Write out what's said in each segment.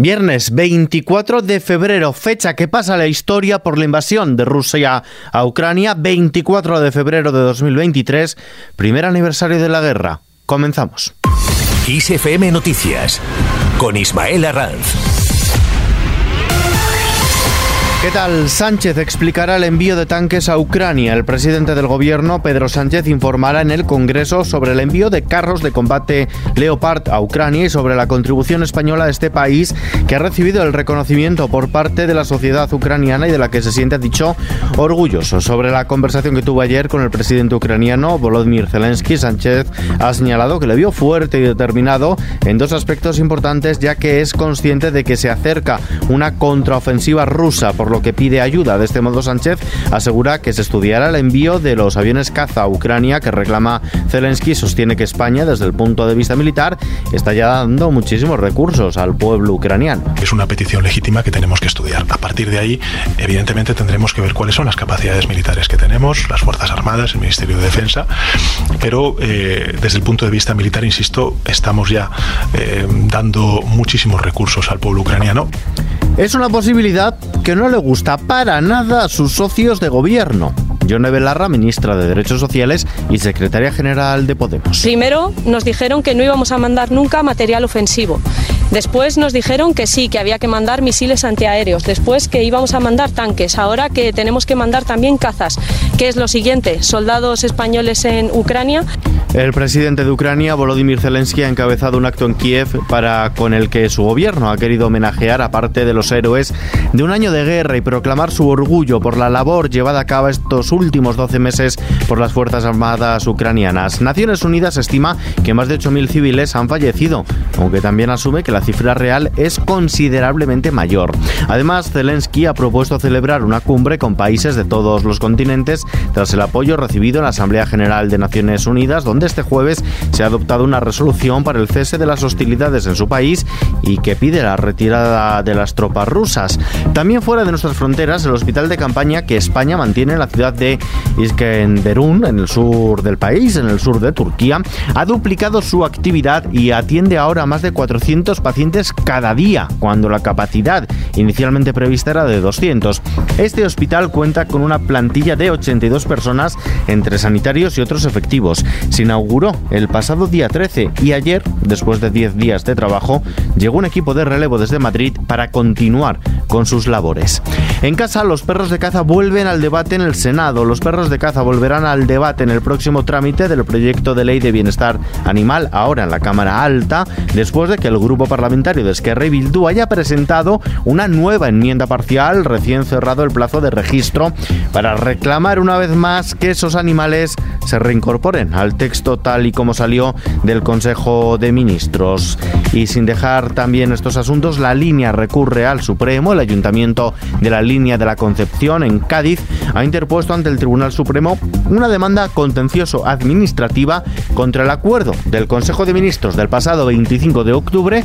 Viernes 24 de febrero, fecha que pasa la historia por la invasión de Rusia a Ucrania, 24 de febrero de 2023, primer aniversario de la guerra. Comenzamos. ISFM Noticias con Ismael Arranz. ¿Qué tal? Sánchez explicará el envío de tanques a Ucrania. El presidente del gobierno, Pedro Sánchez, informará en el Congreso sobre el envío de carros de combate Leopard a Ucrania y sobre la contribución española a este país que ha recibido el reconocimiento por parte de la sociedad ucraniana y de la que se siente, dicho, orgulloso. Sobre la conversación que tuvo ayer con el presidente ucraniano, Volodymyr Zelensky, Sánchez ha señalado que le vio fuerte y determinado en dos aspectos importantes, ya que es consciente de que se acerca una contraofensiva rusa por lo que pide ayuda. De este modo, Sánchez asegura que se estudiará el envío de los aviones caza a Ucrania que reclama Zelensky. Sostiene que España, desde el punto de vista militar, está ya dando muchísimos recursos al pueblo ucraniano. Es una petición legítima que tenemos que estudiar. A partir de ahí, evidentemente, tendremos que ver cuáles son las capacidades militares que tenemos, las Fuerzas Armadas, el Ministerio de Defensa, pero eh, desde el punto de vista militar, insisto, estamos ya eh, dando muchísimos recursos al pueblo ucraniano. Es una posibilidad que no le gusta para nada a sus socios de gobierno. Yone Belarra, ministra de Derechos Sociales y secretaria general de Podemos. Primero nos dijeron que no íbamos a mandar nunca material ofensivo. Después nos dijeron que sí, que había que mandar misiles antiaéreos. Después que íbamos a mandar tanques. Ahora que tenemos que mandar también cazas. ¿Qué es lo siguiente? Soldados españoles en Ucrania. El presidente de Ucrania, Volodymyr Zelensky, ha encabezado un acto en Kiev para con el que su gobierno ha querido homenajear a parte de los héroes de un año de guerra y proclamar su orgullo por la labor llevada a cabo estos últimos 12 meses por las Fuerzas Armadas ucranianas. Naciones Unidas estima que más de 8.000 civiles han fallecido, aunque también asume que la cifra real es considerablemente mayor. Además, Zelensky ha propuesto celebrar una cumbre con países de todos los continentes tras el apoyo recibido en la Asamblea General de Naciones Unidas, donde este jueves se ha adoptado una resolución para el cese de las hostilidades en su país y que pide la retirada de las tropas rusas. También fuera de nuestras fronteras, el hospital de campaña que España mantiene en la ciudad de Iskenderun, en el sur del país, en el sur de Turquía, ha duplicado su actividad y atiende ahora a más de 400 pacientes cada día, cuando la capacidad inicialmente prevista era de 200. Este hospital cuenta con una plantilla de 82 personas entre sanitarios y otros efectivos. Sin inauguró el pasado día 13 y ayer, después de 10 días de trabajo, llegó un equipo de relevo desde Madrid para continuar con sus labores. En casa, los perros de caza vuelven al debate en el Senado. Los perros de caza volverán al debate en el próximo trámite del proyecto de ley de bienestar animal, ahora en la Cámara Alta, después de que el grupo de Esquerra y Bildu haya presentado una nueva enmienda parcial, recién cerrado el plazo de registro, para reclamar una vez más que esos animales se reincorporen al texto tal y como salió del Consejo de Ministros. Y sin dejar también estos asuntos, la línea recurre al Supremo. El Ayuntamiento de la línea de la Concepción en Cádiz ha interpuesto ante el Tribunal Supremo una demanda contencioso administrativa contra el acuerdo del Consejo de Ministros del pasado 25 de octubre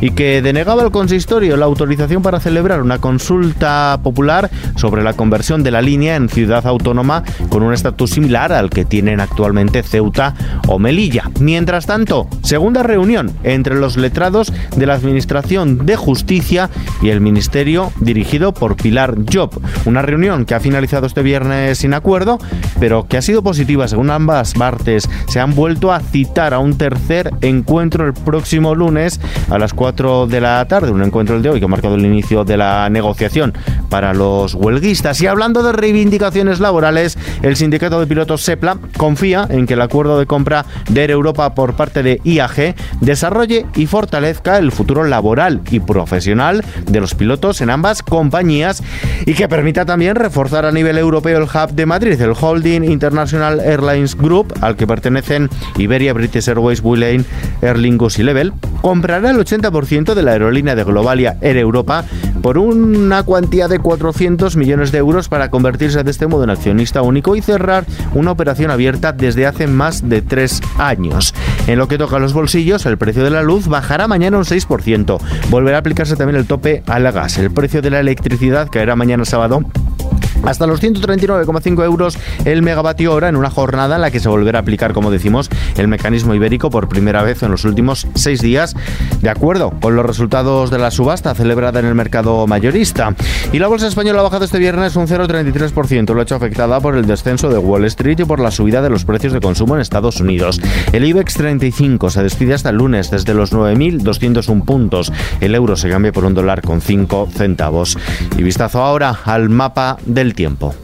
y que denegaba al consistorio la autorización para celebrar una consulta popular sobre la conversión de la línea en ciudad autónoma con un estatus similar al que tienen actualmente Ceuta o Melilla. Mientras tanto, segunda reunión entre los letrados de la Administración de Justicia y el Ministerio dirigido por Pilar Job. Una reunión que ha finalizado este viernes sin acuerdo, pero que ha sido positiva según ambas partes. Se han vuelto a citar a un tercer encuentro el próximo lunes a las 4 de la tarde, un encuentro el de hoy que ha marcado el inicio de la negociación para los huelguistas. Y hablando de reivindicaciones laborales, el sindicato de pilotos SEPLA confía en que el acuerdo de compra de Air Europa por parte de IAG desarrolle y fortalezca el futuro laboral y profesional de los pilotos en ambas compañías y que permita también reforzar a nivel europeo el hub de Madrid, el Holding International Airlines Group, al que pertenecen Iberia, British Airways, Vueling, Aer Lingus y Level, comprará el 80% de la aerolínea de Globalia Air Europa por una cuantía de 400 millones de euros para convertirse de este modo en accionista único y cerrar una operación abierta desde hace más de tres años. En lo que toca a los bolsillos, el precio de la luz bajará mañana un 6%. Volverá a aplicarse también el tope a la gas. El precio de la electricidad caerá mañana sábado hasta los 139,5 euros el megavatio hora en una jornada en la que se volverá a aplicar, como decimos, el mecanismo ibérico por primera vez en los últimos seis días, de acuerdo con los resultados de la subasta celebrada en el mercado mayorista. Y la bolsa española ha bajado este viernes un 0,33%, lo ha hecho afectada por el descenso de Wall Street y por la subida de los precios de consumo en Estados Unidos. El IBEX 35 se despide hasta el lunes desde los 9.201 puntos. El euro se cambia por un dólar con 5 centavos. Y vistazo ahora al mapa del tiempo.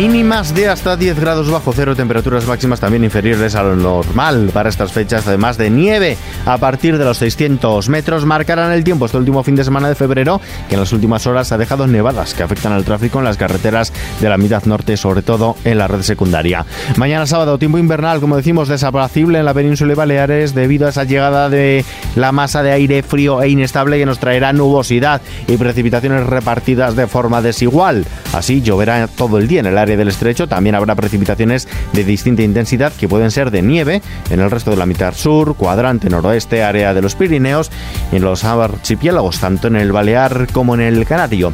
Mínimas de hasta 10 grados bajo cero, temperaturas máximas también inferiores a lo normal para estas fechas, además de nieve a partir de los 600 metros. Marcarán el tiempo este último fin de semana de febrero, que en las últimas horas ha dejado nevadas que afectan al tráfico en las carreteras de la mitad norte, sobre todo en la red secundaria. Mañana sábado, tiempo invernal, como decimos, desapacible en la península de Baleares debido a esa llegada de la masa de aire frío e inestable que nos traerá nubosidad y precipitaciones repartidas de forma desigual. Así lloverá todo el día en el área del estrecho también habrá precipitaciones de distinta intensidad que pueden ser de nieve en el resto de la mitad sur, cuadrante noroeste, área de los Pirineos y en los archipiélagos, tanto en el Balear como en el Canario.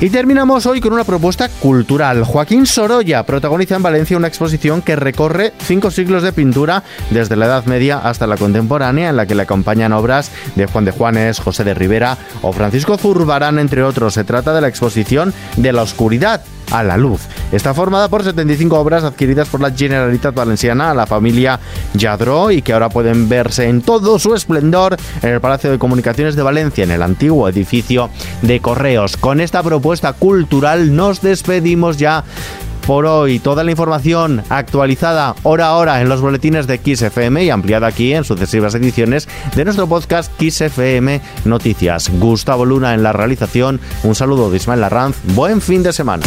Y terminamos hoy con una propuesta cultural. Joaquín Sorolla protagoniza en Valencia una exposición que recorre cinco siglos de pintura desde la Edad Media hasta la contemporánea, en la que le acompañan obras de Juan de Juanes, José de Rivera o Francisco Zurbarán, entre otros. Se trata de la exposición de la oscuridad a la luz. Está formada por 75 obras adquiridas por la Generalitat Valenciana a la familia Yadro y que ahora pueden verse en todo su esplendor en el Palacio de Comunicaciones de Valencia, en el antiguo edificio de Correos. Con esta propuesta cultural nos despedimos ya por hoy. Toda la información actualizada hora a hora en los boletines de XFM y ampliada aquí en sucesivas ediciones de nuestro podcast XFM Noticias. Gustavo Luna en la realización. Un saludo de Ismael Larranz. Buen fin de semana.